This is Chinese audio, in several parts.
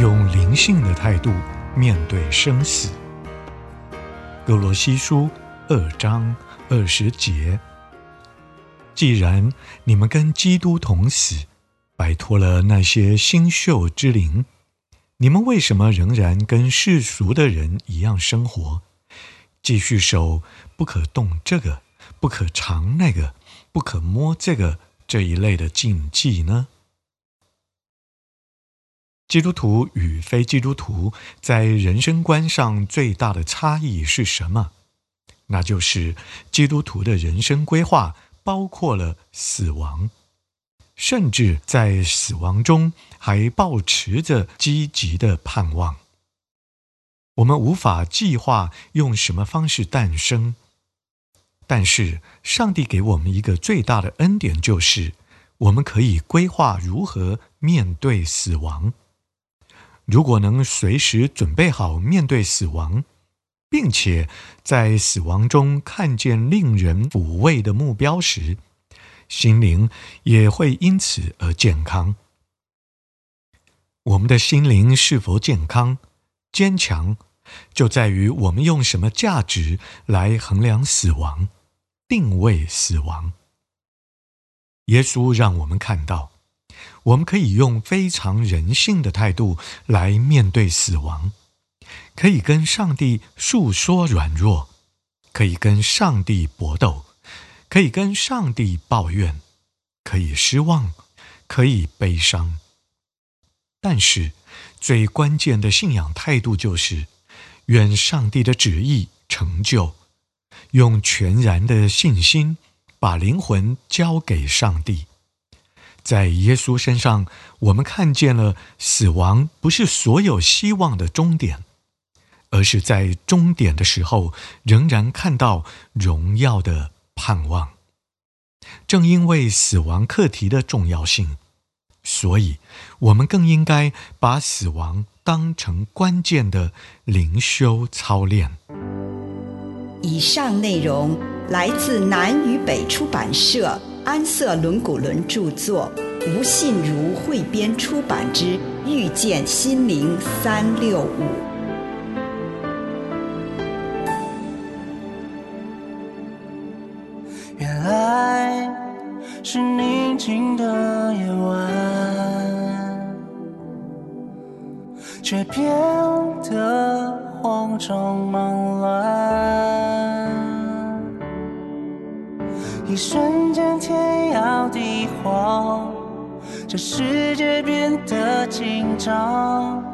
用灵性的态度面对生死。歌罗西书二章二十节：既然你们跟基督同死，摆脱了那些星宿之灵，你们为什么仍然跟世俗的人一样生活，继续守不可动这个、不可尝那个、不可摸这个这一类的禁忌呢？基督徒与非基督徒在人生观上最大的差异是什么？那就是基督徒的人生规划包括了死亡，甚至在死亡中还保持着积极的盼望。我们无法计划用什么方式诞生，但是上帝给我们一个最大的恩典，就是我们可以规划如何面对死亡。如果能随时准备好面对死亡，并且在死亡中看见令人抚慰的目标时，心灵也会因此而健康。我们的心灵是否健康、坚强，就在于我们用什么价值来衡量死亡、定位死亡。耶稣让我们看到。我们可以用非常人性的态度来面对死亡，可以跟上帝诉说软弱，可以跟上帝搏斗，可以跟上帝抱怨，可以失望，可以悲伤。但是最关键的信仰态度就是，愿上帝的旨意成就，用全然的信心把灵魂交给上帝。在耶稣身上，我们看见了死亡不是所有希望的终点，而是在终点的时候仍然看到荣耀的盼望。正因为死亡课题的重要性，所以我们更应该把死亡当成关键的灵修操练。以上内容来自南与北出版社。安瑟伦古伦著作，吴信如汇编出版之《遇见心灵三六五》。原来是宁静的夜晚，却变得慌张忙乱。一瞬间，天摇地晃，这世界变得紧张，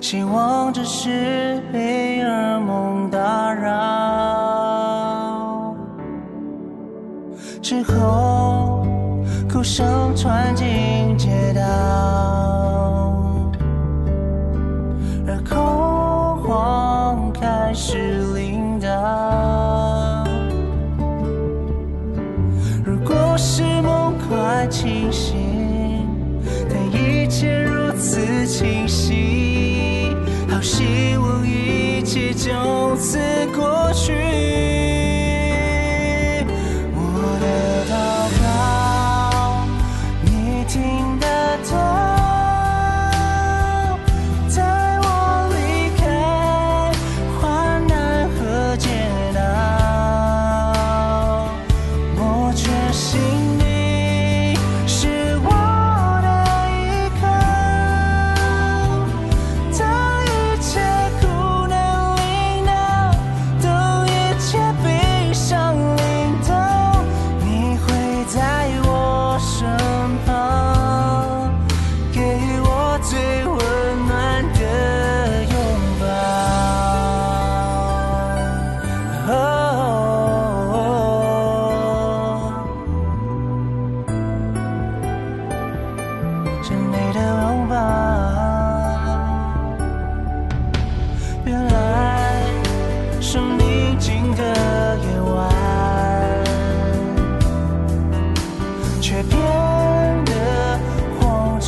希望只是被噩梦打扰。之后，哭声传进街道，而恐慌开始领但一切如此清晰，好希望一切就此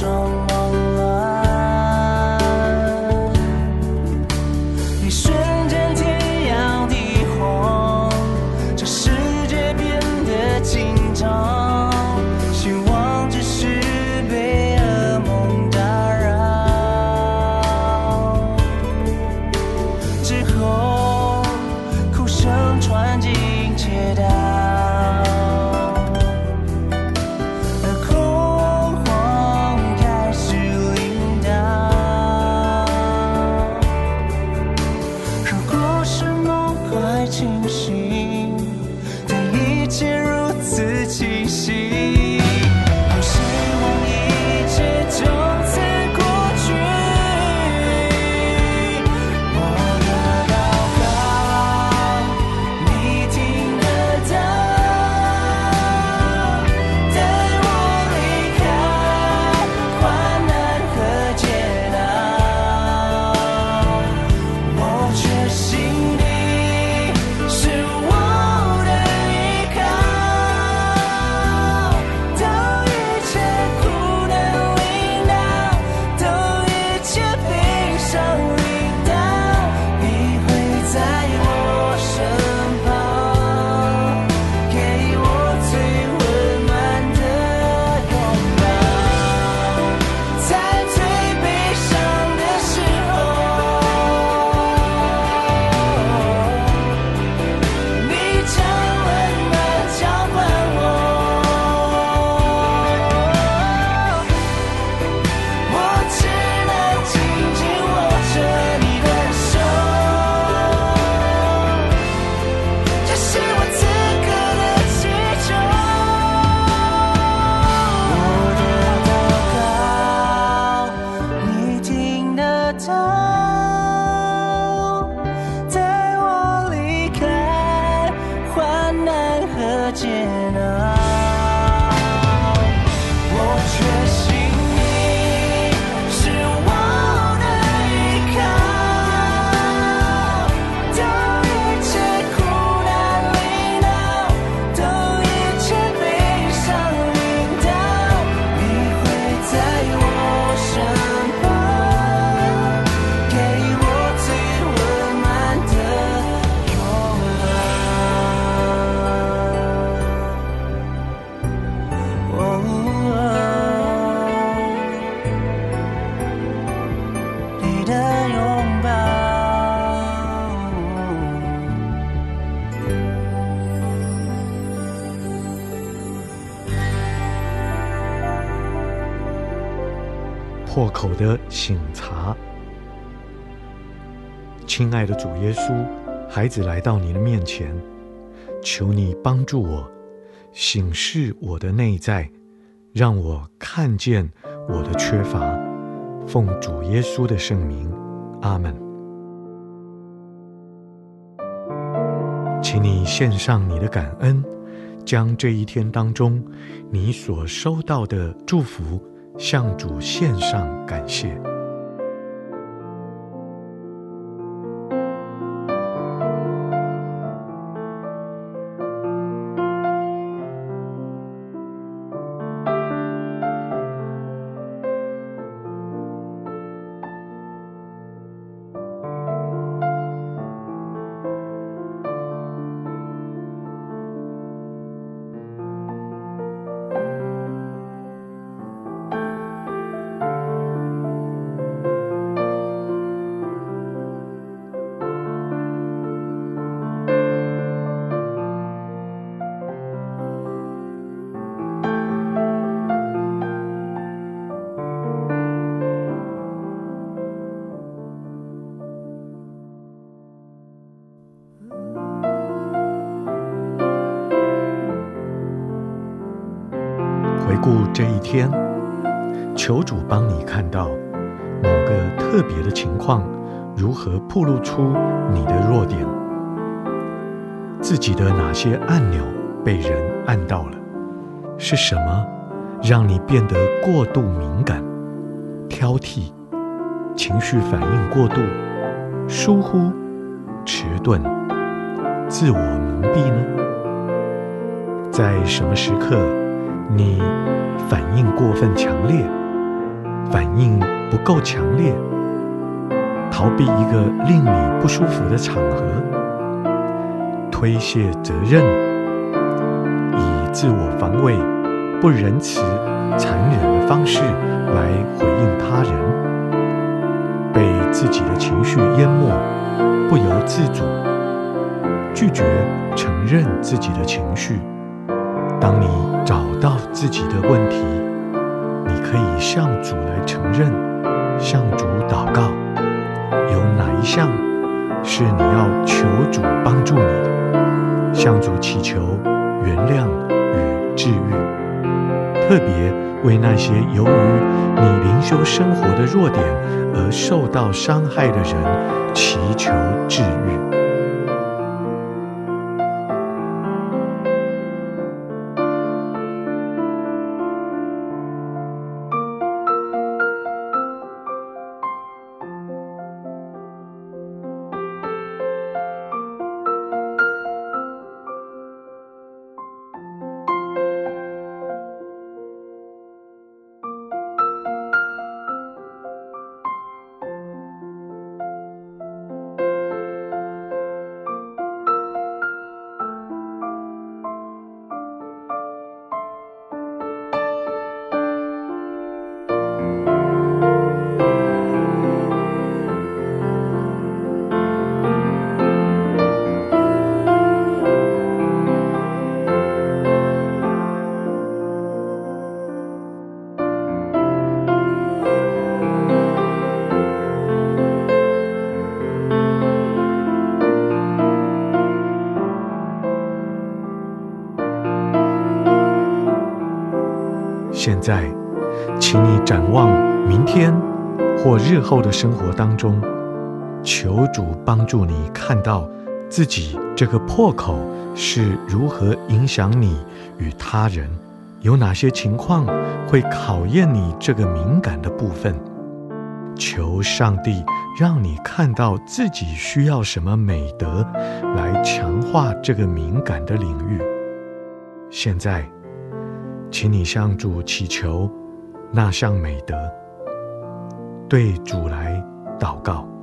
慌的拥抱。破口的醒茶，亲爱的主耶稣，孩子来到你的面前，求你帮助我，醒视我的内在，让我看见我的缺乏。奉主耶稣的圣名，阿门。请你献上你的感恩，将这一天当中你所收到的祝福向主献上感谢。这一天，求主帮你看到某个特别的情况，如何暴露出你的弱点，自己的哪些按钮被人按到了，是什么让你变得过度敏感、挑剔、情绪反应过度、疏忽、迟钝、自我蒙蔽呢？在什么时刻，你反应过分强烈，反应不够强烈，逃避一个令你不舒服的场合，推卸责任，以自我防卫、不仁慈、残忍的方式来回应他人，被自己的情绪淹没，不由自主，拒绝承认自己的情绪。当你找到自己的问题，你可以向主来承认，向主祷告。有哪一项是你要求主帮助你的？向主祈求原谅与治愈。特别为那些由于你灵修生活的弱点而受到伤害的人祈求治愈。或日后的生活当中，求主帮助你看到自己这个破口是如何影响你与他人，有哪些情况会考验你这个敏感的部分。求上帝让你看到自己需要什么美德来强化这个敏感的领域。现在。请你向主祈求那项美德，对主来祷告。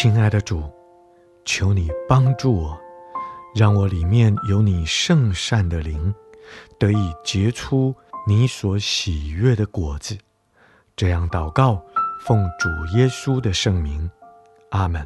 亲爱的主，求你帮助我，让我里面有你圣善的灵，得以结出你所喜悦的果子。这样祷告，奉主耶稣的圣名，阿门。